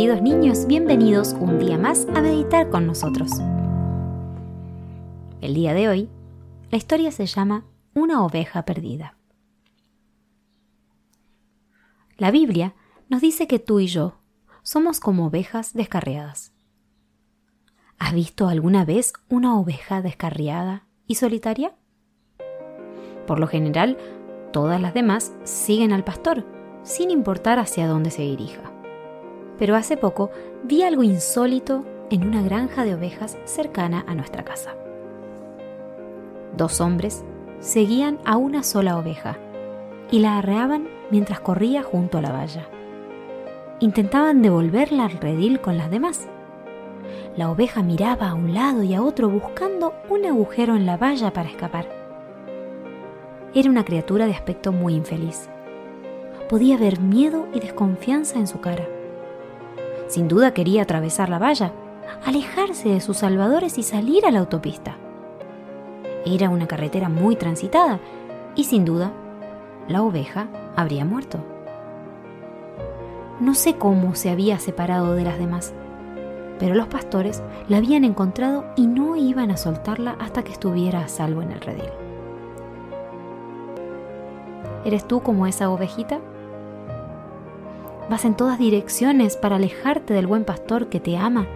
queridos niños, bienvenidos un día más a meditar con nosotros. El día de hoy, la historia se llama Una oveja perdida. La Biblia nos dice que tú y yo somos como ovejas descarriadas. ¿Has visto alguna vez una oveja descarriada y solitaria? Por lo general, todas las demás siguen al pastor, sin importar hacia dónde se dirija. Pero hace poco vi algo insólito en una granja de ovejas cercana a nuestra casa. Dos hombres seguían a una sola oveja y la arreaban mientras corría junto a la valla. Intentaban devolverla al redil con las demás la oveja miraba a un lado y a otro buscando un agujero en la valla para escapar. Era una criatura de aspecto muy infeliz. Podía ver miedo y desconfianza en su cara. Sin duda quería atravesar la valla, alejarse de sus salvadores y salir a la autopista. Era una carretera muy transitada y sin duda la oveja habría muerto. No sé cómo se había separado de las demás pero los pastores la habían encontrado y no iban a soltarla hasta que estuviera a salvo en el redil. ¿Eres tú como esa ovejita? ¿Vas en todas direcciones para alejarte del buen pastor que te ama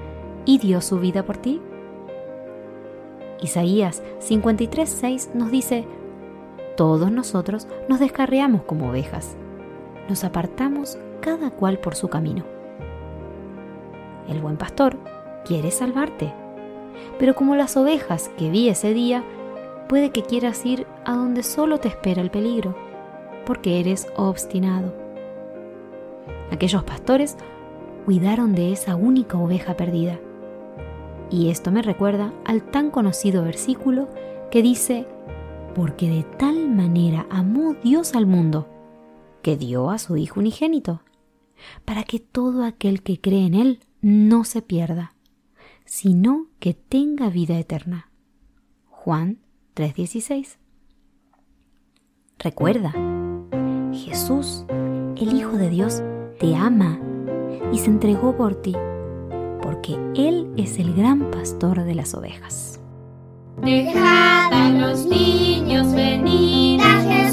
y dio su vida por ti? Isaías 53:6 nos dice, todos nosotros nos descarriamos como ovejas, nos apartamos cada cual por su camino el buen pastor, quiere salvarte. Pero como las ovejas que vi ese día, puede que quieras ir a donde solo te espera el peligro, porque eres obstinado. Aquellos pastores cuidaron de esa única oveja perdida. Y esto me recuerda al tan conocido versículo que dice, porque de tal manera amó Dios al mundo, que dio a su Hijo unigénito, para que todo aquel que cree en Él no se pierda, sino que tenga vida eterna. Juan 3:16. Recuerda, Jesús, el Hijo de Dios, te ama y se entregó por ti, porque Él es el gran pastor de las ovejas. Dejad a los niños venir a Jesús.